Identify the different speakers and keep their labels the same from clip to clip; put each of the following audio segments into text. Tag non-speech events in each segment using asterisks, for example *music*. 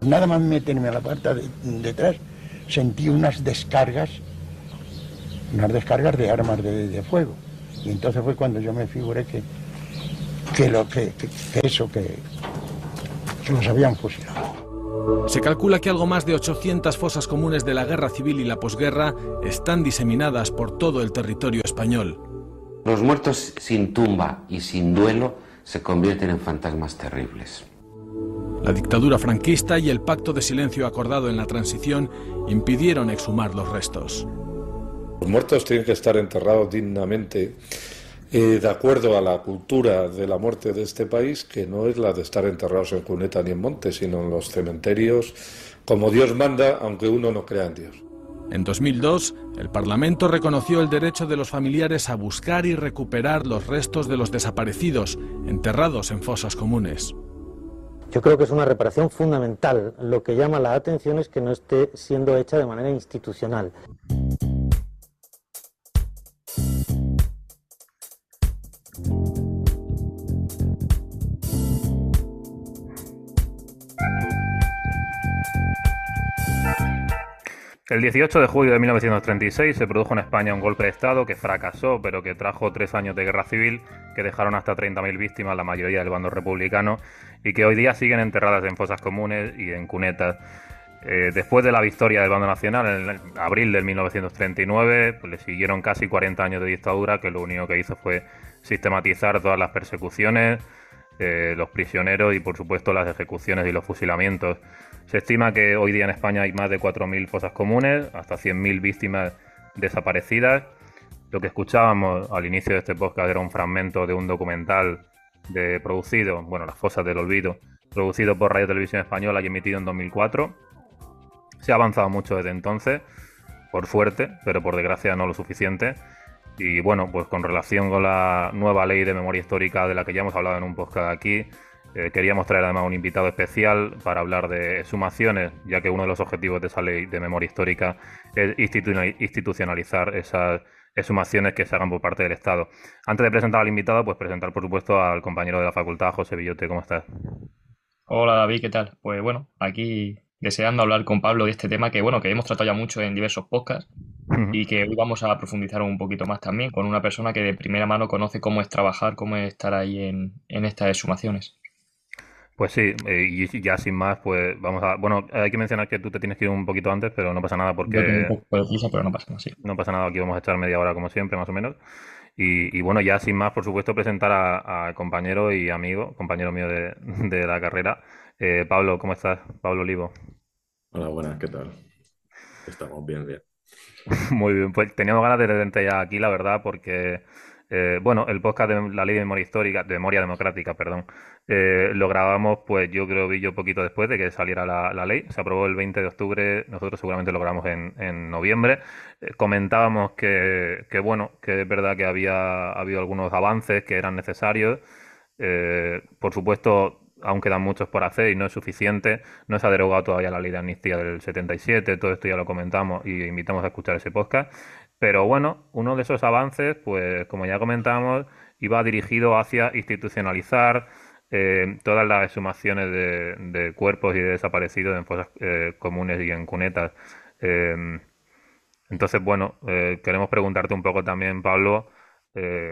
Speaker 1: Nada más meterme a la puerta de, detrás, sentí unas descargas, unas descargas de armas de, fuego. Y entonces fue cuando yo me figuré que, que, lo, que, eso, que, que los habían fusilado.
Speaker 2: Se calcula que algo más de 800 fosas comunes de la guerra civil y la posguerra están diseminadas por todo el territorio español.
Speaker 3: Los muertos sin tumba y sin duelo se convierten en fantasmas terribles.
Speaker 2: La dictadura franquista y el pacto de silencio acordado en la transición impidieron exhumar los restos.
Speaker 4: Los muertos tienen que estar enterrados dignamente eh, de acuerdo a la cultura de la muerte de este país, que no es la de estar enterrados en cuneta ni en monte, sino en los cementerios, como Dios manda, aunque uno no crea en Dios.
Speaker 2: En 2002, el Parlamento reconoció el derecho de los familiares a buscar y recuperar los restos de los desaparecidos, enterrados en fosas comunes.
Speaker 5: Yo creo que es una reparación fundamental. Lo que llama la atención es que no esté siendo hecha de manera institucional.
Speaker 6: El 18 de julio de 1936 se produjo en España un golpe de Estado que fracasó, pero que trajo tres años de guerra civil que dejaron hasta 30.000 víctimas, la mayoría del bando republicano, y que hoy día siguen enterradas en fosas comunes y en cunetas. Eh, después de la victoria del bando nacional en abril de 1939, pues le siguieron casi 40 años de dictadura que lo único que hizo fue sistematizar todas las persecuciones, eh, los prisioneros y por supuesto las ejecuciones y los fusilamientos. Se estima que hoy día en España hay más de 4.000 fosas comunes, hasta 100.000 víctimas desaparecidas. Lo que escuchábamos al inicio de este podcast era un fragmento de un documental de, producido, bueno, Las Fosas del Olvido, producido por Radio Televisión Española y emitido en 2004. Se ha avanzado mucho desde entonces, por suerte, pero por desgracia no lo suficiente. Y bueno, pues con relación con la nueva ley de memoria histórica de la que ya hemos hablado en un podcast aquí, eh, queríamos traer además un invitado especial para hablar de sumaciones, ya que uno de los objetivos de esa ley de memoria histórica es institucionalizar esas sumaciones que se hagan por parte del Estado. Antes de presentar al invitado, pues presentar por supuesto al compañero de la facultad, José Villote, ¿cómo estás?
Speaker 7: Hola David, ¿qué tal? Pues bueno, aquí deseando hablar con Pablo de este tema que bueno, que hemos tratado ya mucho en diversos podcasts y que hoy vamos a profundizar un poquito más también con una persona que de primera mano conoce cómo es trabajar, cómo es estar ahí en, en estas sumaciones.
Speaker 6: Pues sí, eh, y ya sin más, pues vamos a. Bueno, hay que mencionar que tú te tienes que ir un poquito antes, pero no pasa nada porque.
Speaker 7: pero no pasa nada, sí.
Speaker 6: No pasa nada, aquí vamos a echar media hora como siempre, más o menos. Y, bueno, ya sin más, por supuesto, presentar a, compañero y amigo, compañero mío de, la carrera. Eh, Pablo, ¿cómo estás? Pablo Olivo.
Speaker 8: Hola, buenas, ¿qué tal? Estamos bien, bien. *laughs*
Speaker 6: Muy bien, pues teníamos ganas de tenerte ya aquí, la verdad, porque eh, bueno, el podcast de la ley de memoria histórica, de memoria democrática, perdón, eh, lo grabamos, pues yo creo vi yo poquito después de que saliera la, ley. Se aprobó el 20 de octubre, nosotros seguramente lo grabamos en, noviembre. Eh, comentábamos que, bueno, que es verdad que había habido algunos avances que eran necesarios. por supuesto, aún quedan muchos por hacer y no es suficiente. No se ha derogado todavía la ley de amnistía del 77, todo esto ya lo comentamos y invitamos a escuchar ese podcast. Pero bueno, uno de esos avances, pues como ya comentamos, iba dirigido hacia institucionalizar eh, todas las exhumaciones de, cuerpos y de desaparecidos en fosas eh, comunes y en cunetas. Em, entonces, bueno, eh, queremos preguntarte un poco también, Pablo,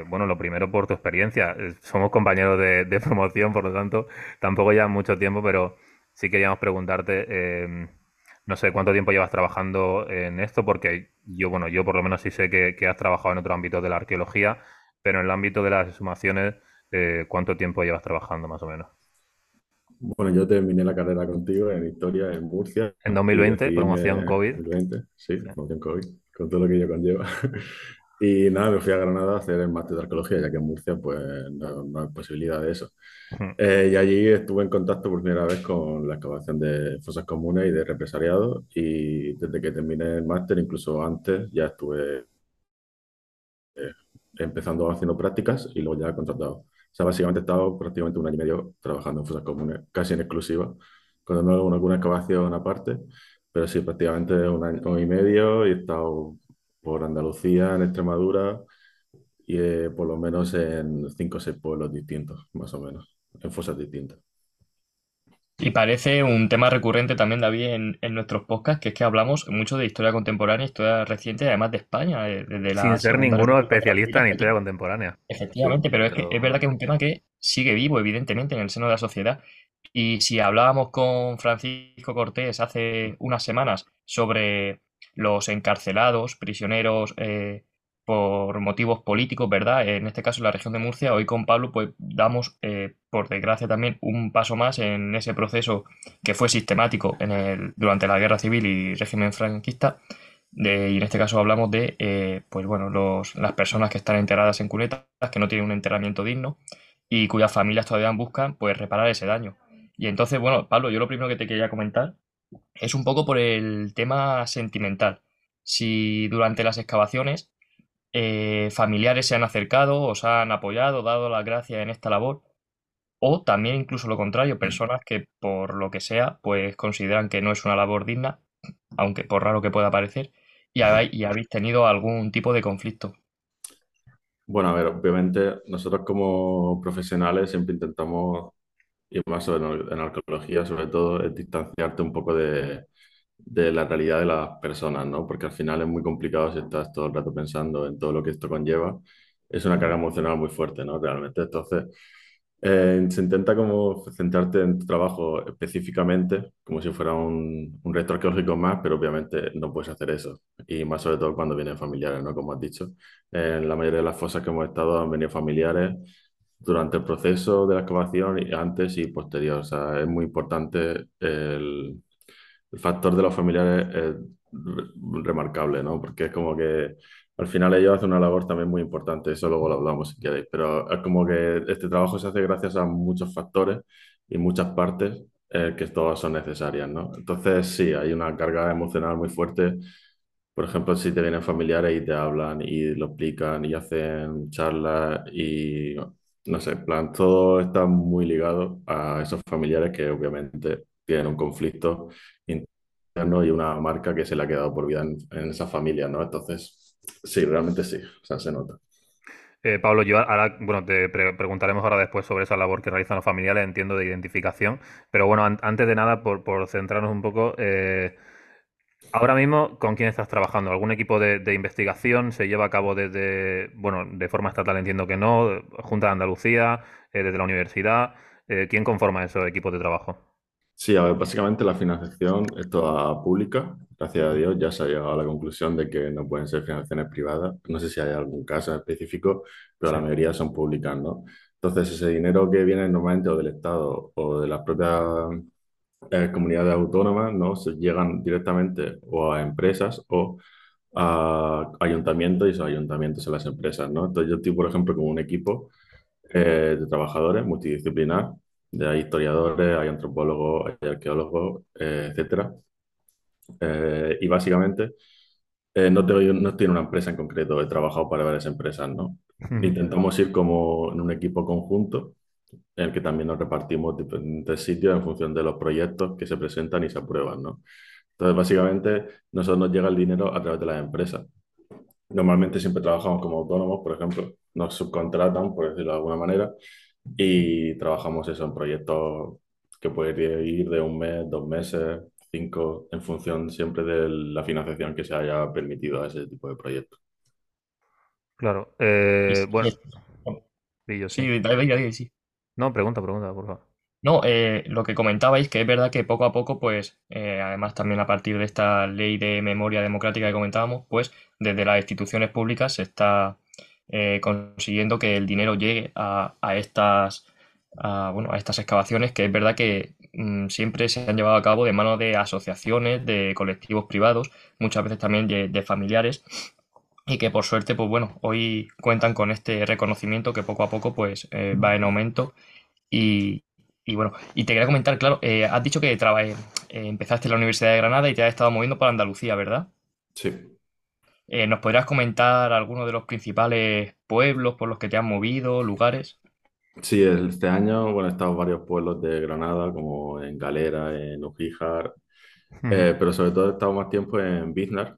Speaker 6: bueno, lo primero por tu experiencia. Somos compañeros de, de, *laughs* promoción, por lo tanto, tampoco ya mucho tiempo, pero sí queríamos preguntarte em, no sé cuánto tiempo llevas trabajando en esto, porque yo, bueno, yo por lo menos sí sé que, has trabajado en otro ámbito de la arqueología, pero en el ámbito de las exhumaciones, eh, ¿cuánto tiempo llevas trabajando más o menos?
Speaker 8: Bueno, yo terminé la carrera contigo en historia en Murcia.
Speaker 6: En 2020, promoción COVID.
Speaker 8: 2020, sí, promoción COVID, con todo lo que ello conlleva. Y nada, me fui a Granada a hacer el máster de arqueología, ya que en Murcia pues no, hay posibilidad de eso. Eh, y allí estuve en contacto por primera vez con la excavación de fosas comunes y de represariado. Y desde que terminé el máster, incluso antes, ya estuve eh, empezando haciendo prácticas y luego ya contratado. O sea, básicamente he estado prácticamente un año y medio trabajando en fosas comunes, casi en exclusiva, con alguna excavación aparte, pero sí, prácticamente un año y medio y he estado por Andalucía, en Extremadura y eh, por lo menos en cinco o seis pueblos distintos, más o menos, en fosas distintas.
Speaker 7: Y parece un tema recurrente también, David, en, en, nuestros podcasts, que es que hablamos mucho de historia contemporánea, historia reciente, además de España. De,
Speaker 6: la Sin ser ninguno especialista en historia contemporánea.
Speaker 7: Efectivamente, pero, es que es verdad que es un tema que sigue vivo, evidentemente, en el seno de la sociedad. Y si hablábamos con Francisco Cortés hace unas semanas sobre los encarcelados, prisioneros eh, por motivos políticos, ¿verdad? En este caso en la región de Murcia, hoy con Pablo pues damos, eh, por desgracia también, un paso más en ese proceso que fue sistemático en el, durante la guerra civil y régimen franquista. Y en este caso hablamos de eh, pues bueno, los, las personas que están enterradas en cunetas, que no tienen un enterramiento digno y cuyas familias todavía buscan pues reparar ese daño. Y entonces, bueno, Pablo, yo lo primero que te quería comentar es un poco por el tema sentimental. Si durante las excavaciones eh, familiares se han acercado, os han apoyado, dado las gracias en esta labor, o también incluso lo contrario, personas que por lo que sea, pues consideran que no es una labor digna, aunque por raro que pueda parecer, y habéis, y habéis tenido algún tipo de conflicto.
Speaker 8: Bueno, a ver, obviamente nosotros como profesionales siempre intentamos, y más en arqueología sobre todo, es distanciarte un poco de, de la realidad de las personas, ¿no? Porque al final es muy complicado si estás todo el rato pensando en todo lo que esto conlleva. Es una carga emocional muy fuerte, ¿no? Realmente. Entonces, eh, se intenta como centrarte en tu trabajo específicamente, como si fuera un, un reto arqueológico más, pero obviamente no puedes hacer eso. Y más sobre todo cuando vienen familiares, ¿no? Como has dicho. En la mayoría de las fosas que hemos estado han venido familiares durante el proceso de la excavación antes y posterior. O sea, es muy importante el el factor de los familiares es remarcable, ¿no? Porque es como que al final ellos hacen una labor también muy importante, eso luego lo hablamos si queréis, pero es como que este trabajo se hace gracias a muchos factores y muchas partes eh, que todas son necesarias, ¿no? Entonces sí, hay una carga emocional muy fuerte. Por ejemplo, si te vienen familiares y te hablan y lo explican y hacen charlas y no sé, en plan, todo está muy ligado a esos familiares que obviamente tienen un conflicto interno y una marca que se le ha quedado por vida en, esa familia, ¿no? Entonces, sí, realmente sí, o sea, se nota.
Speaker 6: Eh, Pablo, yo ahora, bueno, te preguntaremos ahora después sobre esa labor que realizan los familiares, entiendo, de identificación, pero bueno, antes de nada, por, centrarnos un poco, eh, ahora mismo, ¿con quién estás trabajando? ¿Algún equipo de, investigación se lleva a cabo desde, bueno, de forma estatal entiendo que no, Junta de Andalucía, eh, desde la universidad? ¿Quién conforma esos equipos de trabajo?
Speaker 8: Sí, a ver, básicamente la financiación es toda pública. Gracias a Dios ya se ha llegado a la conclusión de que no pueden ser financiaciones privadas. No sé si hay algún caso específico, pero la mayoría son públicas, ¿no? Entonces, ese dinero que viene normalmente o del Estado o de las propias eh, comunidades autónomas, ¿no? Se llegan directamente o a empresas o a ayuntamientos y esos ayuntamientos a las empresas, ¿no? Entonces, yo estoy, por ejemplo, con un equipo eh, de trabajadores multidisciplinar hay historiadores, hay antropólogos, hay arqueólogos, eh, etc. Eh, y básicamente eh, no, tengo, no estoy en una empresa en concreto, he trabajado para varias empresas, ¿no? Intentamos ir como en un equipo conjunto en el que también nos repartimos diferentes sitios en función de los proyectos que se presentan y se aprueban, ¿no? Entonces, básicamente, nosotros nos llega el dinero a través de las empresas. Normalmente siempre trabajamos como autónomos, por ejemplo, nos subcontratan, por decirlo de alguna manera, y trabajamos eso en proyectos que puede ir de un mes, dos meses, cinco, en función siempre de la financiación que se haya permitido a ese tipo de proyectos.
Speaker 6: Claro. Eh, bueno.
Speaker 7: Sí, sí. sí.
Speaker 6: No, pregunta, pregunta, por favor.
Speaker 7: No, eh, lo que comentabais, que es verdad que poco a poco, pues, eh, además también a partir de esta ley de memoria democrática que comentábamos, pues, desde las instituciones públicas se está eh, consiguiendo que el dinero llegue a, estas, bueno, a estas excavaciones, que es verdad que mm, siempre se han llevado a cabo de mano de asociaciones, de colectivos privados, muchas veces también de, familiares, y que por suerte, pues bueno, hoy cuentan con este reconocimiento que poco a poco pues va en aumento y, bueno, y te quería comentar, claro, eh, has dicho que empezaste en la Universidad de Granada y te has estado moviendo para Andalucía, ¿verdad?
Speaker 8: Sí.
Speaker 7: Eh, ¿nos podrías comentar algunos de los principales pueblos por los que te has movido, lugares?
Speaker 8: Sí, este año, bueno, he estado en varios pueblos de Granada, como en Galera, en Ujíjar, eh, pero sobre todo he estado más tiempo en Biznar,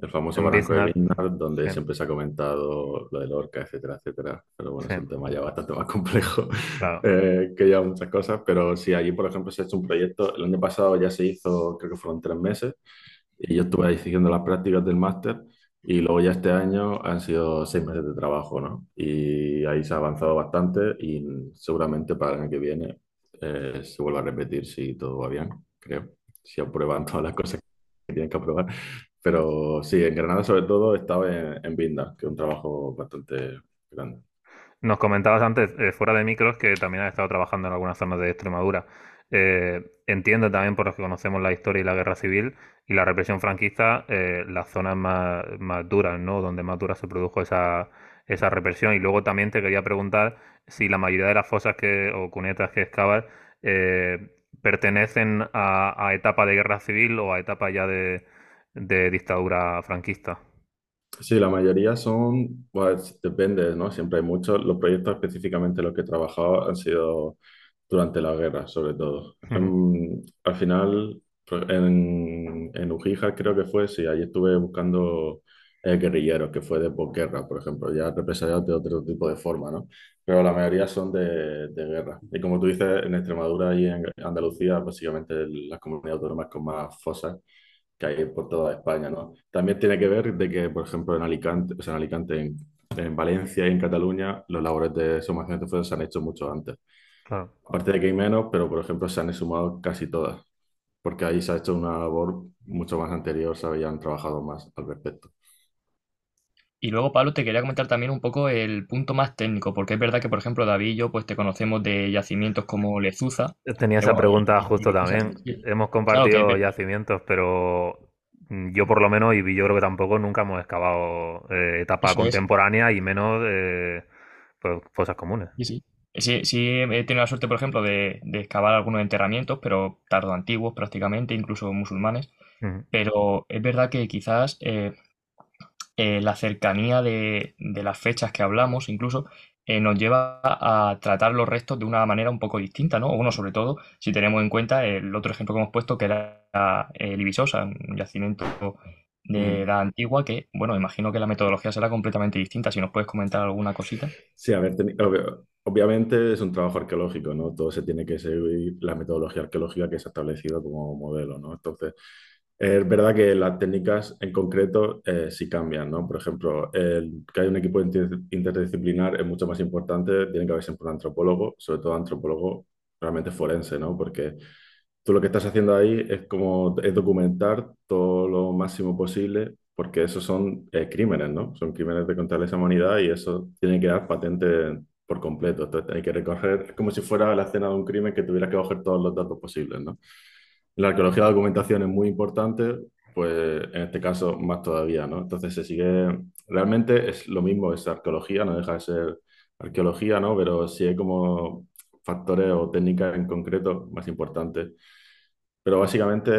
Speaker 8: el famoso barranco de Biznar, donde siempre se ha comentado lo de Lorca, etcétera, etcétera. Pero bueno, es un tema ya bastante más complejo *laughs* eh, que ya muchas cosas. Pero sí, allí, por ejemplo, se ha hecho un proyecto. El año pasado ya se hizo, creo que fueron tres meses, y yo estuve ahí siguiendo las prácticas del máster. Y luego ya este año han sido seis meses de trabajo, ¿no? Y ahí se ha avanzado bastante y seguramente para el año que viene eh, se vuelva a repetir si todo va bien, creo. Si aprueban todas las cosas que tienen que aprobar. Pero sí, en Granada sobre todo estaba en, en Vinda, que es un trabajo bastante grande.
Speaker 6: Nos comentabas antes, eh, fuera de micros, que también has estado trabajando en algunas zonas de Extremadura. Eh, entiendo también, por los que conocemos la historia y la guerra civil y la represión franquista, eh, las zonas más, más, duras, ¿no? Donde más dura se produjo esa, esa represión. Y luego también te quería preguntar si la mayoría de las fosas que, o cunetas que excavas pertenecen a, a etapa de guerra civil o a etapa ya de, de dictadura franquista.
Speaker 8: Sí, la mayoría son, pues depende, ¿no? Siempre hay muchos. Los proyectos específicamente los que he trabajado han sido durante la guerra, sobre todo. al final, pues, en, en Ujija creo que fue, sí, ahí estuve buscando eh, guerrilleros, que fue de posguerra, por ejemplo, ya represaliados de otro tipo de forma, ¿no? Pero la mayoría son de, de, guerra. Y como tú dices, en Extremadura y en Andalucía, básicamente las comunidades autónomas con más fosas que hay por toda España, ¿no? También tiene que ver de que, por ejemplo, en Alicante, o sea, en Alicante, en, Valencia y en Cataluña, los labores de sumación de fosas se han hecho mucho antes. Aparte de que hay menos, pero por ejemplo se han exhumado casi todas, porque ahí se ha hecho una labor mucho más anterior, se habían trabajado más al respecto.
Speaker 7: Y luego, Pablo, te quería comentar también un poco el punto más técnico, porque es verdad que, por ejemplo, David y yo pues te conocemos de yacimientos como Lezuza.
Speaker 6: Tenía esa pregunta justo también. Hemos compartido yacimientos, pero mm, yo por lo menos, y yo creo que tampoco, nunca hemos excavado eh, etapa contemporánea y menos eh, pues, fosas comunes.
Speaker 7: Sí, sí. Sí, sí, he tenido la suerte, por ejemplo, de, de excavar algunos enterramientos, pero tardo antiguos prácticamente, incluso musulmanes. Pero es verdad que quizás eh, eh, la cercanía de, las fechas que hablamos, incluso, eh, nos lleva a tratar los restos de una manera un poco distinta, ¿no? Uno, sobre todo, si tenemos en cuenta el otro ejemplo que hemos puesto, que era el Ibisosa, un yacimiento de edad antigua, que, bueno, imagino que la metodología será completamente distinta. Si nos puedes comentar alguna cosita.
Speaker 8: Sí, a ver, obviamente es un trabajo arqueológico, ¿no? Todo se tiene que seguir la metodología arqueológica que se ha establecido como modelo, ¿no? Entonces, es verdad que las técnicas en concreto eh, sí cambian, ¿no? Por ejemplo, el, que haya un equipo interdisciplinar es mucho más importante, tiene que haber siempre un antropólogo, sobre todo antropólogo realmente forense, ¿no? Porque tú lo que estás haciendo ahí es como es documentar todo lo máximo posible, porque esos son eh, crímenes, ¿no? Son crímenes de contra la humanidad y eso tiene que dar patente por completo. Entonces hay que recoger, como si fuera la escena de un crimen que tuviera que coger todos los datos posibles, ¿no? La arqueología de la documentación es muy importante, pues en este caso más todavía, ¿no? Entonces se sigue, realmente es lo mismo, es arqueología, no deja de ser arqueología, ¿no? Pero sí hay como factores o técnicas en concreto más importantes. Pero básicamente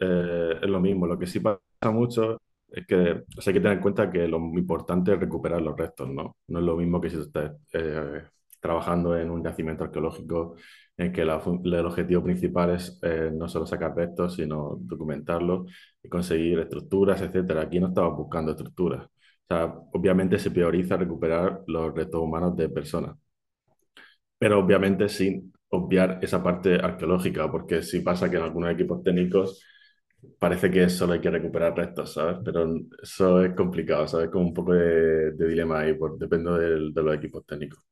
Speaker 8: eh, es lo mismo. Lo que sí pasa mucho es que hay que tener en cuenta que lo importante es recuperar los restos, ¿no? No es lo mismo que si estás eh, trabajando en un yacimiento arqueológico en que el objetivo principal es eh, no solo sacar restos, sino documentarlos y conseguir estructuras, etcétera. Aquí no estamos buscando estructuras. O sea, obviamente se prioriza recuperar los restos humanos de personas, pero obviamente sin obviar esa parte arqueológica, porque si pasa que en algunos equipos técnicos parece que solo hay que recuperar restos, ¿sabes? Pero eso es complicado, ¿sabes? Como un poco de, dilema ahí, por, depende de los equipos técnicos.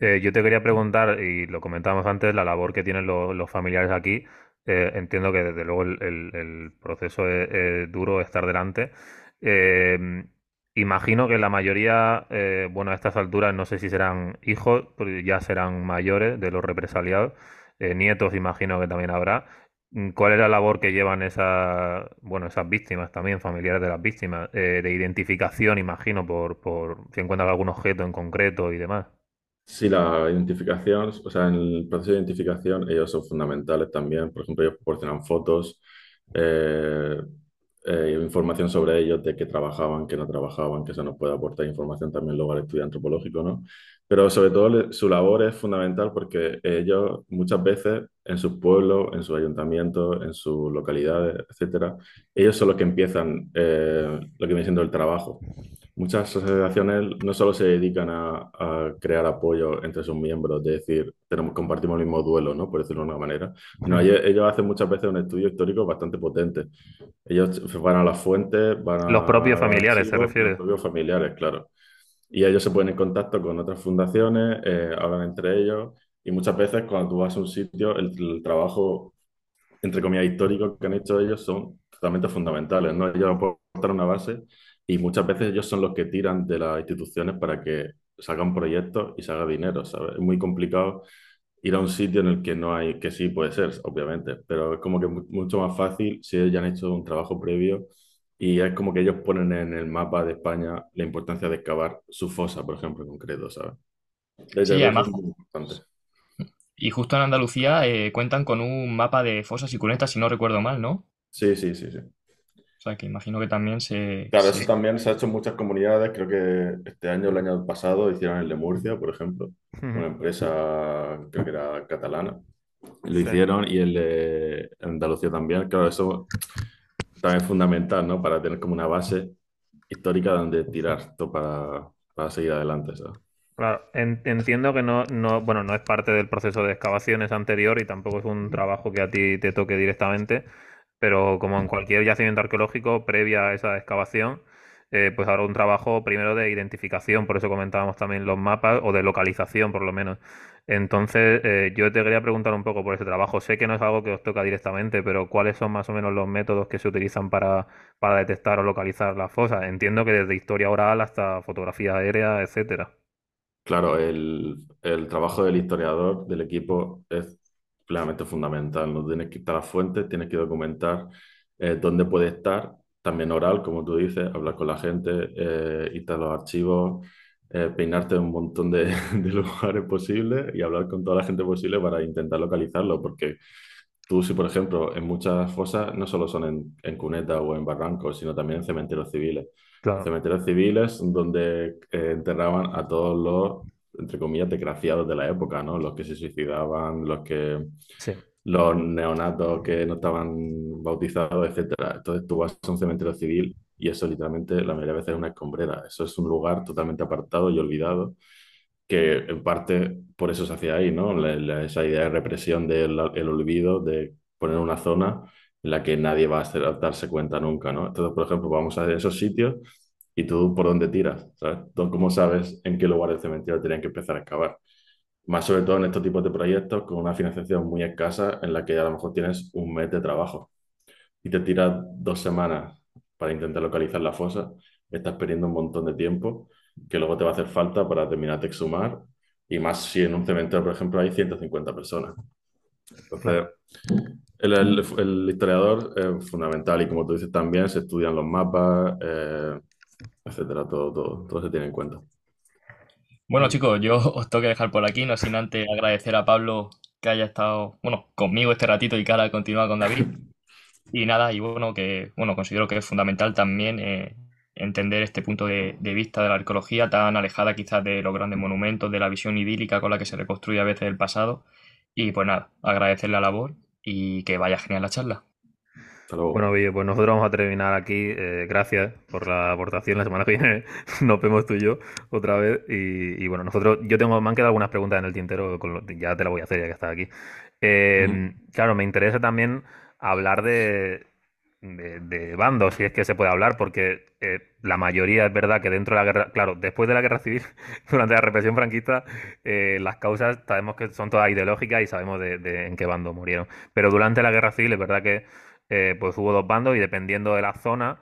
Speaker 6: Eh, yo te quería preguntar, y lo comentábamos antes, la labor que tienen los familiares aquí. Eh, entiendo que desde luego el, proceso es, duro estar delante. Eh, imagino que la mayoría, bueno, a estas alturas no sé si serán hijos, ya serán mayores de los represaliados. nietos imagino que también habrá. ¿Cuál es la labor que llevan esas, bueno, esas víctimas también, familiares de las víctimas? de identificación, imagino, por, por si encuentran algún objeto en concreto y demás.
Speaker 8: Sí, la identificación, o sea, en el proceso de identificación ellos son fundamentales también. Por ejemplo, ellos proporcionan fotos, eh, eh, información sobre ellos, de qué trabajaban, qué no trabajaban, que eso nos puede aportar información también luego al estudio antropológico, ¿no? Pero sobre todo su labor es fundamental porque ellos muchas veces en sus pueblos, en sus ayuntamientos, en sus localidades, etcétera, ellos son los que empiezan eh, lo que viene siendo el trabajo. Muchas asociaciones no solo se dedican a, crear apoyo entre sus miembros, de decir, tenemos, compartimos el mismo duelo, ¿no? por decirlo de una manera, sino ellos, ellos, hacen muchas veces un estudio histórico bastante potente. Ellos van a las fuentes, van a...
Speaker 6: Los propios familiares, se refiere.
Speaker 8: Los propios familiares, claro y ellos se ponen en contacto con otras fundaciones, eh, hablan entre ellos y muchas veces cuando tú vas a un sitio, el, trabajo, entre comillas, histórico que han hecho ellos son totalmente fundamentales, ¿no? Ellos aportan una base y muchas veces ellos son los que tiran de las instituciones para que salgan proyectos y se haga dinero, ¿sabes? Es muy complicado ir a un sitio en el que no hay, que sí puede ser, obviamente, pero es como que mucho más fácil si ellos ya han hecho un trabajo previo y es como que ellos ponen en el mapa de España la importancia de excavar su fosa, por ejemplo, en concreto, ¿sabes?
Speaker 7: sí, además. Y justo en Andalucía eh, cuentan con un mapa de fosas y cunetas, si no recuerdo mal, ¿no?
Speaker 8: Sí, sí, sí, sí.
Speaker 7: Sea, que imagino que también se...
Speaker 8: Claro, eso también se ha hecho en muchas comunidades. Creo que este año, el año pasado, hicieron el de Murcia, por ejemplo. Una empresa, creo que era catalana. Lo hicieron y el de Andalucía también. Claro, eso también fundamental, ¿no? Para tener como una base histórica donde tirar todo para, para seguir adelante, ¿sabes?
Speaker 6: Claro, entiendo que no, no, bueno, no es parte del proceso de excavaciones anterior y tampoco es un trabajo que a ti te toque directamente, pero como en cualquier yacimiento arqueológico, previa a esa excavación, eh, pues habrá un trabajo primero de identificación, por eso comentábamos también los mapas, o de localización por lo menos. Entonces, eh, yo te quería preguntar un poco por ese trabajo. Sé que no es algo que os toca directamente, pero ¿cuáles son más o menos los métodos que se utilizan para, para detectar o localizar las fosas? Entiendo que desde historia oral hasta fotografía aérea, etcétera.
Speaker 8: Claro, el, el trabajo del historiador, del equipo, es plenamente fundamental. No tienes que estar a fuentes, tienes que documentar eh, dónde puede estar, también oral, como tú dices, hablar con la gente, eh, a los archivos eh, peinarte en un montón *laughs* de, lugares posibles y hablar con toda la gente posible para intentar localizarlo, porque tú si, por ejemplo, en muchas fosas no solo son en, en cunetas o en barrancos, sino también en cementerios civiles. Cementerios civiles donde eh, enterraban a todos los, entre comillas, desgraciados de la época, ¿no? Los que se suicidaban, los que... Los neonatos que no estaban bautizados, etcétera. Entonces tú vas a un cementerio civil y eso literalmente la mayoría de veces es una escombrera. Eso es un lugar totalmente apartado y olvidado, que en parte por eso se hacía ahí, ¿no? esa idea de represión del el olvido, de poner una zona en la que nadie va a, darse cuenta nunca, ¿no? Entonces, por ejemplo, vamos a esos sitios y tú por dónde tiras, ¿sabes? ¿Cómo sabes en qué lugar del cementerio tenían que empezar a excavar? Más sobre todo en estos tipos de proyectos con una financiación muy escasa en la que a lo mejor tienes un mes de trabajo y te tiras dos semanas para intentar localizar la fosa, estás perdiendo un montón de tiempo que luego te va a hacer falta para terminar de exhumar y más si en un cementerio, por ejemplo, hay 150 personas. Entonces, el, historiador es fundamental y como tú dices también, se estudian los mapas, eh, etcétera, todo, todo, todo se tiene en cuenta.
Speaker 7: Bueno chicos, yo *laughs* os tengo que dejar por aquí, no sin antes agradecer a Pablo que haya estado, bueno, conmigo este ratito y que ahora continúa con David. *laughs* Y nada, y bueno, que bueno, considero que es fundamental también eh, entender este punto de, vista de la arqueología tan alejada quizás de los grandes monumentos, de la visión idílica con la que se reconstruye a veces el pasado. Y pues nada, agradecer la labor y que vaya genial la charla.
Speaker 6: Bueno, pues nosotros vamos a terminar aquí. Eh, gracias por la aportación. La semana que viene *laughs* nos vemos tú y yo otra vez. Y, bueno, nosotros, yo tengo, me han quedado algunas preguntas en el tintero, ya te las voy a hacer ya que estás aquí. Eh, claro, me interesa también hablar de, de, bandos, si es que se puede hablar, porque eh, la mayoría es verdad que dentro de la guerra, claro, después de la guerra civil, *laughs* durante la represión franquista, eh, las causas sabemos que son todas ideológicas y sabemos de, en qué bando murieron. Pero durante la guerra civil es verdad que eh, pues hubo dos bandos y dependiendo de la zona,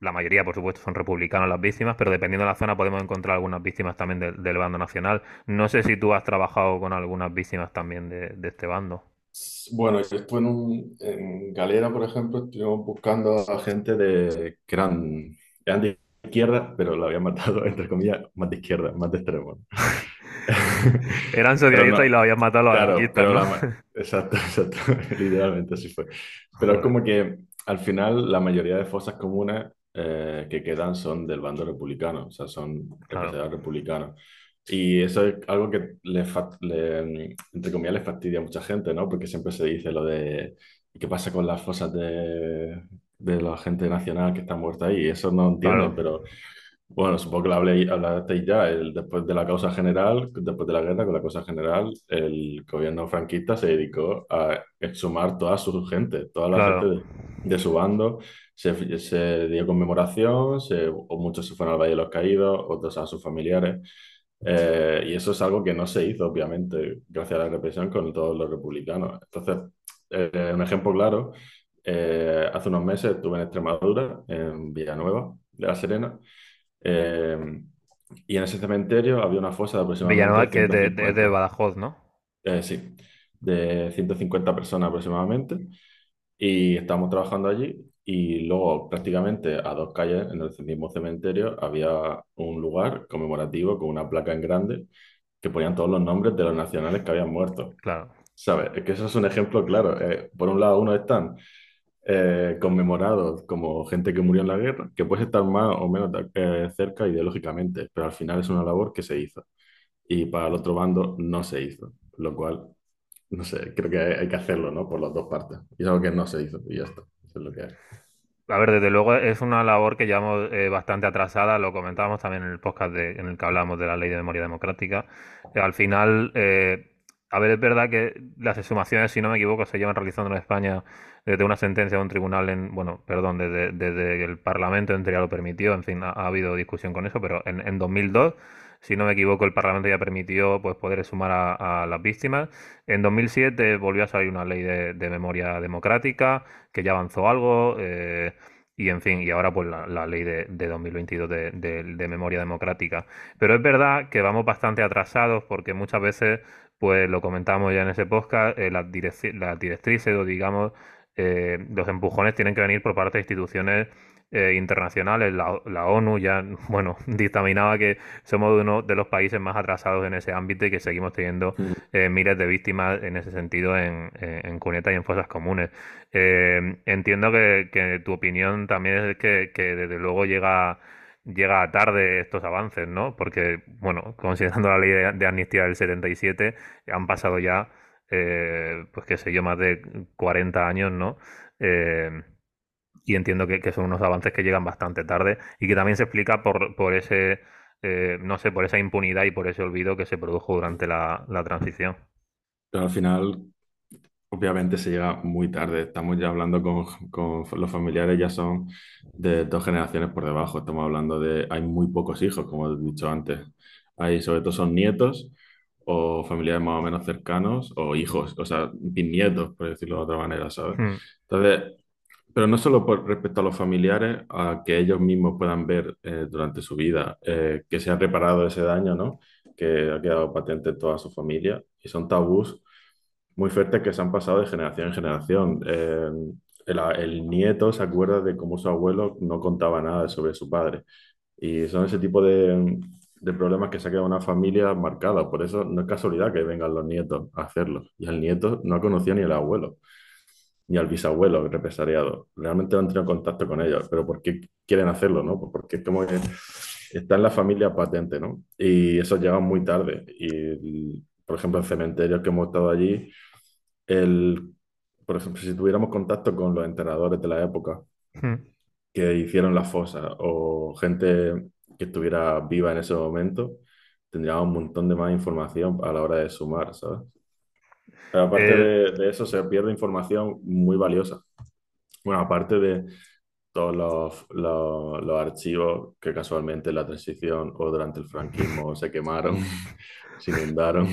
Speaker 6: la mayoría por supuesto son republicanos las víctimas, pero dependiendo de la zona podemos encontrar algunas víctimas también del bando nacional. No sé si tú has trabajado con algunas víctimas también de este bando.
Speaker 8: Bueno, estuve en, un, en Galera, por ejemplo, estuvimos buscando a gente de, que eran, eran de izquierda, pero lo habían matado, *laughs* entre comillas, más de izquierda, más de extremo. *laughs*
Speaker 6: Eran socialistas y lo habían matado los
Speaker 8: claro, Exacto, *laughs* exacto, literalmente así fue. Pero es como que al final la mayoría de fosas comunes eh, que quedan son del bando republicano, o sea, son claro. republicanos. Y eso es algo que le, le, entre comillas, le fastidia a mucha gente, ¿no? Porque siempre se dice lo de qué pasa con las fosas de, de la gente nacional que está muerta ahí. Eso no entiendo, pero bueno, supongo que lo hablasteis ya. El, después de la causa general, después de la guerra, con la causa general, el gobierno franquista se dedicó a exhumar toda su gente, toda la gente de, su bando. Se, se dio conmemoración, se, o muchos se fueron al Valle de los Caídos, otros a sus familiares. Eh, y eso es algo que no se hizo, obviamente, gracias a la represión con todos los republicanos. Entonces, eh, un ejemplo claro, eh, hace unos meses estuve en Extremadura, en Villanueva de la Serena, y en ese cementerio había una fosa de aproximadamente...
Speaker 6: Villanueva, que es de, de, Badajoz, ¿no?
Speaker 8: sí, de 150 personas aproximadamente, y estábamos trabajando allí y luego, prácticamente a dos calles en el mismo cementerio, había un lugar conmemorativo con una placa en grande que ponían todos los nombres de los nacionales que habían muerto.
Speaker 6: Claro.
Speaker 8: ¿Sabes? Es que eso es un ejemplo claro. Eh, por un lado, unos están eh, conmemorados como gente que murió en la guerra, que puede estar más o menos eh, cerca ideológicamente, pero al final es una labor que se hizo. Y para el otro bando no se hizo, lo cual, no sé, creo que hay, que hacerlo, ¿no? Por las dos partes. Y es algo que no se hizo, y ya es lo que hay.
Speaker 6: A ver, desde luego es una labor que llevamos eh, bastante atrasada, lo comentábamos también en el podcast en el que hablamos de la ley de memoria democrática. al final, eh, a ver, es verdad que las exhumaciones, si no me equivoco, se llevan realizando en España desde una sentencia de un tribunal en, bueno, perdón, desde, el Parlamento en teoría lo permitió, en fin, ha, habido discusión con eso, pero en, en 2002 si no me equivoco, el Parlamento ya permitió pues, poder sumar a, las víctimas. En 2007 volvió a salir una ley de, memoria democrática que ya avanzó algo. Eh, y en fin, y ahora pues la, ley de, 2022 de, memoria democrática. Pero es verdad que vamos bastante atrasados porque muchas veces, pues lo comentamos ya en ese podcast, eh, las, directrices o digamos, eh, los empujones tienen que venir por parte de instituciones eh, internacionales, la, ONU ya, *laughs* bueno, dictaminaba que somos uno de los países más atrasados en ese ámbito y que seguimos teniendo mm. eh, miles de víctimas en ese sentido en, en cunetas y en fosas comunes. Eh, entiendo que, tu opinión también es que, desde luego llega llega tarde estos avances, ¿no? Porque, bueno, considerando la ley de, amnistía del 77, han pasado ya, pues qué sé yo, más de 40 años, ¿no? y entiendo que, son unos avances que llegan bastante tarde y que también se explica por, por ese, eh, no sé, por esa impunidad y por ese olvido que se produjo durante la, transición.
Speaker 8: Pero al final, obviamente se llega muy tarde. Estamos ya hablando con, con, los familiares, ya son de dos generaciones por debajo. Estamos hablando de, hay muy pocos hijos, como he dicho antes. Hay sobre todo son nietos o familiares más o menos cercanos o hijos, o sea, bisnietos, por decirlo de otra manera, ¿sabes? Hmm. Entonces, pero no solo por respecto a los familiares, a que ellos mismos puedan ver eh, durante su vida eh, que se ha reparado ese daño, ¿no? Que ha quedado patente en toda su familia. Y son tabús muy fuertes que se han pasado de generación en generación. Eh, el, nieto se acuerda de cómo su abuelo no contaba nada sobre su padre. Y son ese tipo de, de problemas que se ha quedado una familia marcada. Por eso no es casualidad que vengan los nietos a hacerlo. Y el nieto no conocía ni el abuelo ni al bisabuelo represariado. Realmente no han tenido contacto con ellos, pero ¿por qué quieren hacerlo? ¿no? Pues porque es como que está en la familia patente, ¿no? Y eso llega muy tarde. Y, por ejemplo, en cementerios que hemos estado allí, el, por ejemplo, si tuviéramos contacto con los enterradores de la época hmm. que hicieron la fosa o gente que estuviera viva en ese momento, tendríamos un montón de más información a la hora de sumar, ¿sabes? Pero aparte eh, de, eso, se pierde información muy valiosa. Bueno, aparte de todos los, los, archivos que casualmente en la transición o durante el franquismo se quemaron, *laughs* se inundaron.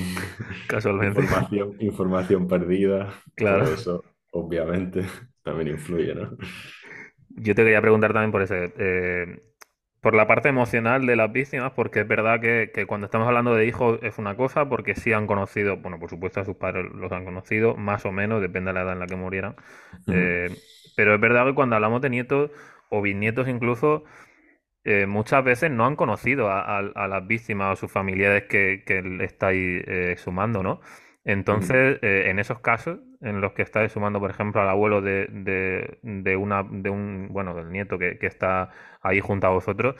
Speaker 6: Casualmente.
Speaker 8: Información, información perdida. Claro. eso, obviamente, también influye, ¿no?
Speaker 6: Yo te quería preguntar también por ese. Eh, por la parte emocional de las víctimas, porque es verdad que, cuando estamos hablando de hijos es una cosa, porque sí han conocido, bueno, por supuesto a sus padres los han conocido, más o menos, depende de la edad en la que murieran. Eh, pero es verdad que cuando hablamos de nietos o bisnietos incluso, eh, muchas veces no han conocido a, las víctimas o sus familiares que, que estáis eh, sumando, ¿no? Entonces, en esos casos, en los que estáis sumando, por ejemplo, al abuelo de, de, una, de un, bueno, del nieto que, está ahí junto a vosotros,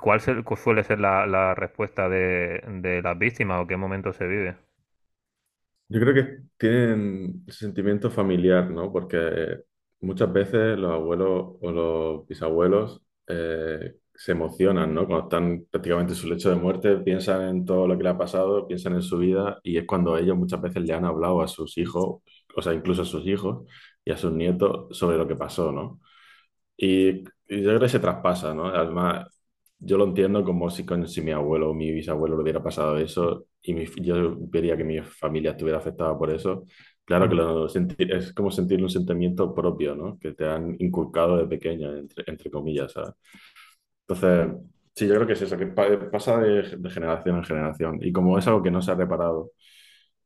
Speaker 6: ¿cuál suele ser la, respuesta de, de las víctimas o qué momento se vive?
Speaker 8: Yo creo que tienen sentimiento familiar, ¿no? Porque muchas veces los abuelos o los bisabuelos eh, se emocionan, ¿no? Cuando están prácticamente en su lecho de muerte, piensan en todo lo que le ha pasado, piensan en su vida y es cuando ellos muchas veces le han hablado a sus hijos, o sea, incluso a sus hijos y a sus nietos sobre lo que pasó, ¿no? Y, y yo creo que se traspasa, ¿no? Además, yo lo entiendo como si, si mi abuelo o mi bisabuelo le hubiera pasado eso y yo vería que mi familia estuviera afectada por eso. Claro que lo, sentir, es como sentir un sentimiento propio, ¿no? Que te han inculcado de pequeño, entre, entre comillas, ¿sabes? Entonces, sí, yo creo que es eso, que pasa de, generación en generación. Y como es algo que no se ha reparado,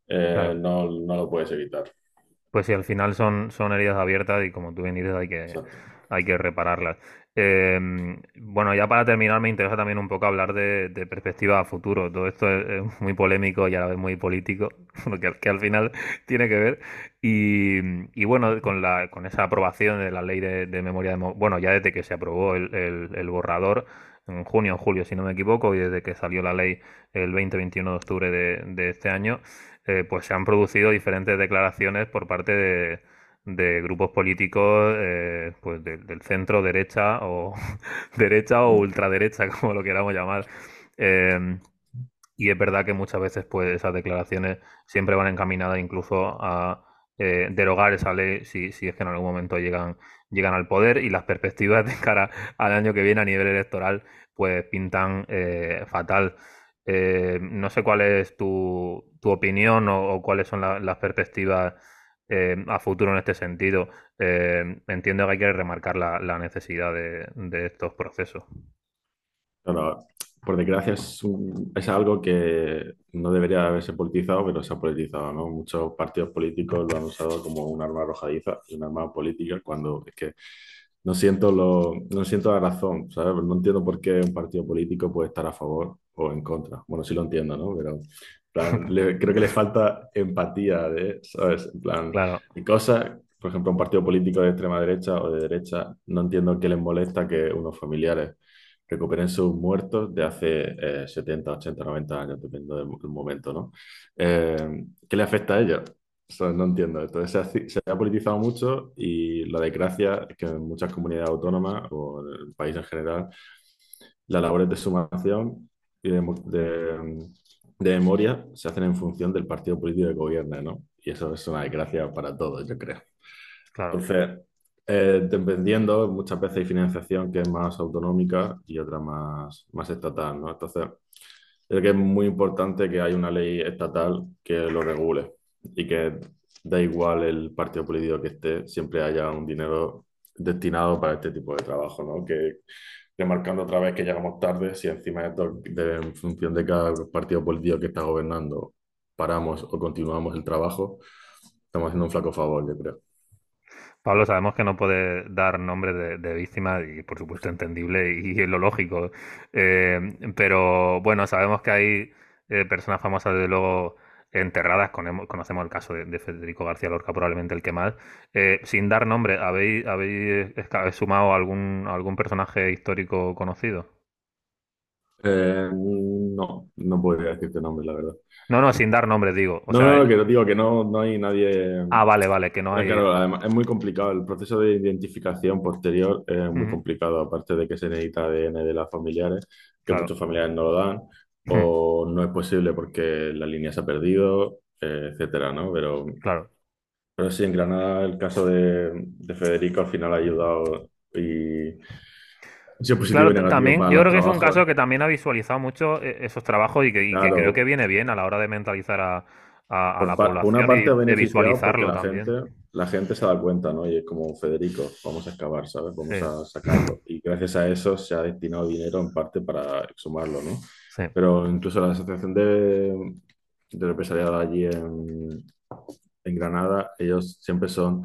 Speaker 8: eh, no, no, lo puedes evitar.
Speaker 6: Pues sí, al final son, son heridas abiertas y como tú bien dices, hay que, hay que repararlas. Em, bueno, ya para terminar, me interesa también un poco hablar de, perspectiva a futuro. Todo esto es, muy polémico y a la vez muy político, *laughs* que, que al final tiene que ver. Y, bueno, con, la, con esa aprobación de la ley de, memoria, de, bueno, ya desde que se aprobó el, el, borrador, en junio o julio, si no me equivoco, y desde que salió la ley el 20-21 de octubre de, de este año, eh, pues se han producido diferentes declaraciones por parte de de grupos políticos eh, pues del centro derecha o *laughs* derecha o ultraderecha *laughs* como lo queramos llamar. Em, y es verdad que muchas veces pues esas declaraciones siempre van encaminadas incluso a eh, derogar esa ley si, si es que en algún momento llegan llegan al poder y las perspectivas *laughs* de cara al año que viene a nivel electoral pues pintan eh, no sé cuál es tu, tu opinión o, cuáles son las perspectivas eh, a futuro en este sentido. Eh, entiendo que hay que remarcar la, necesidad de, estos procesos.
Speaker 8: por desgracia es, es, algo que no debería haberse politizado, pero se ha politizado, ¿no? Muchos partidos políticos lo han usado como un arma arrojadiza y un arma política cuando es que no siento, lo, no siento la razón, ¿sabes? No entiendo por qué un partido político puede estar a favor o en contra. Bueno, sí lo entiendo, ¿no? Pero *laughs* creo que le falta empatía, de, ¿sabes? En plan,
Speaker 6: claro.
Speaker 8: y cosas, por ejemplo, un partido político de extrema derecha o de derecha, no entiendo qué les molesta que unos familiares recuperen sus muertos de hace 70, 80, 90 años, dependiendo del, momento, ¿no? Eh, ¿Qué le afecta a ellos? no entiendo. Entonces se ha, se ha, politizado mucho y la desgracia es que en muchas comunidades autónomas o en el país en general, las labores de sumación y de, de de memoria se hacen en función del partido político que gobierna, ¿no? Y eso es una desgracia para todos, yo creo. Entonces, eh, dependiendo, muchas veces hay financiación que es más autonómica y otra más, más estatal, ¿no? Entonces, creo que es muy importante que haya una ley estatal que lo regule y que da igual el partido político que esté, siempre haya un dinero destinado para este tipo de trabajo, ¿no? Que remarcando otra vez que llegamos tarde, si encima de, en función de cada partido político que está gobernando paramos o continuamos el trabajo, estamos haciendo un flaco favor, yo creo.
Speaker 6: Pablo, sabemos que no puede dar nombre de, víctima y por supuesto entendible y, es lo lógico, eh, pero bueno, sabemos que hay eh, personas famosas, desde luego, enterradas, conocemos el caso de, Federico García Lorca, probablemente el que más. Eh, sin dar nombre, ¿habéis, habéis sumado algún, algún personaje histórico conocido?
Speaker 8: Eh, no, no podría decirte nombre, la verdad.
Speaker 6: No, no, sin dar nombre, digo.
Speaker 8: no, no, que digo que no, no hay nadie.
Speaker 6: Ah, vale, vale, que no hay.
Speaker 8: Claro, además, es muy complicado. El proceso de identificación posterior es muy complicado, aparte de que se necesita ADN de las familiares, que muchos familiares no lo dan o no es posible porque la línea se ha perdido, eh, etcétera, ¿no? Pero,
Speaker 6: claro.
Speaker 8: pero sí, en Granada el caso de, Federico al final ha ayudado y...
Speaker 6: claro, también yo creo que es un caso que también ha visualizado mucho eh, esos trabajos y que, creo que viene bien a la hora de mentalizar a, la población
Speaker 8: una parte
Speaker 6: y de visualizarlo
Speaker 8: la
Speaker 6: también.
Speaker 8: Gente, la gente se da cuenta, ¿no? Y es como Federico, vamos a excavar, ¿sabes? Vamos a sacarlo. Y gracias a eso se ha destinado dinero en parte para exhumarlo, ¿no? Pero incluso la asociación de, de represaliado allí en, en, Granada, ellos siempre son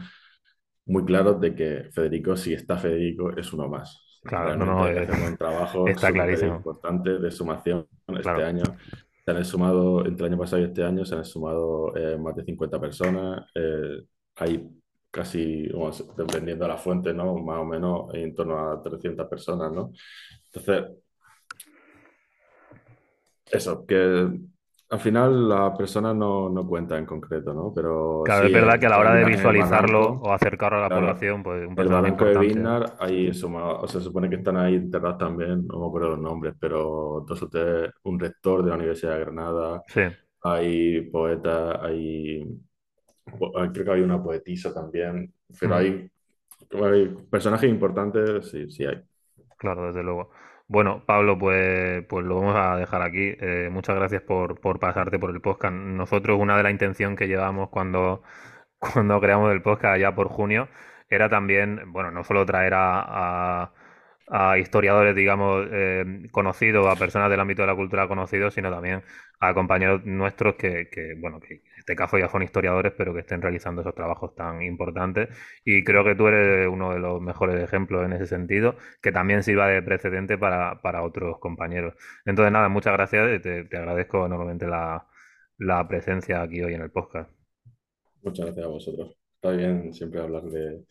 Speaker 8: muy claros de que Federico, si está Federico, es uno más.
Speaker 6: Claro, no, no,
Speaker 8: es, un trabajo *laughs*
Speaker 6: está clarísimo.
Speaker 8: importante de sumación este año. Se han sumado, entre el año pasado y este año, se han sumado eh, más de 50 personas. Eh, hay casi, dependiendo de la fuente, ¿no? Más o menos en torno a 300 personas, ¿no? Entonces, eso, que al final la persona no, no cuenta en concreto, ¿no? Pero
Speaker 6: claro, es verdad que a la hora de visualizarlo o acercarlo a la población, pues
Speaker 8: un El barranco de Biznar, ahí eso, o sea, se supone que están ahí enterrados también, no me acuerdo los nombres, pero dos o tres, un rector de la Universidad de Granada,
Speaker 6: sí.
Speaker 8: hay poetas, hay, creo que hay una poetisa también, pero hay, hay personajes importantes, sí, sí hay.
Speaker 6: Claro, desde luego. Bueno, Pablo, pues, pues lo vamos a dejar aquí. Eh, muchas gracias por, por pasarte por el podcast. Nosotros, una de las intenciones que llevamos cuando, *laughs* cuando creamos el podcast ya por junio, era también, bueno, no solo traer a historiadores, digamos, eh, conocidos, a personas del ámbito de la cultura conocidos, sino también a compañeros nuestros que, que, bueno, que en este caso ya son historiadores, pero que estén realizando esos trabajos tan importantes. Y creo que tú eres uno de los mejores ejemplos en ese sentido, que también sirva de precedente para, para otros compañeros. Entonces, nada, muchas gracias te, te agradezco enormemente la, la presencia aquí hoy en el podcast.
Speaker 8: Muchas gracias a vosotros. Está bien siempre hablar de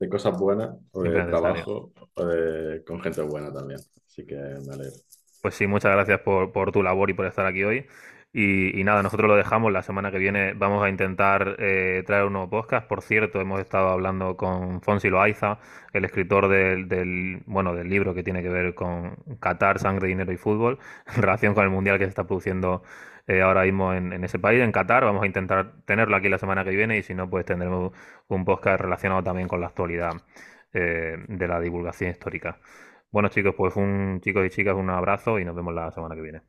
Speaker 8: de cosas buenas, o de trabajo, o de, con gente buena también. Así que me alegro.
Speaker 6: Pues sí, muchas gracias por, por tu labor y por estar aquí hoy. Y, nada, nosotros lo dejamos. La semana que viene vamos a intentar eh, traer un nuevo podcast. Por cierto, hemos estado hablando con Fonsi Loaiza, el escritor del, del, bueno, del libro que tiene que ver con Qatar, sangre, dinero y fútbol, *laughs* en relación con el mundial que se está produciendo eh, ahora mismo en, ese país, en Qatar. Vamos a intentar tenerlo aquí la semana que viene y si no, pues tendremos un podcast relacionado también con la actualidad eh, de la divulgación histórica. Bueno chicos, pues un chicos y chicas, un abrazo y nos vemos la semana que viene.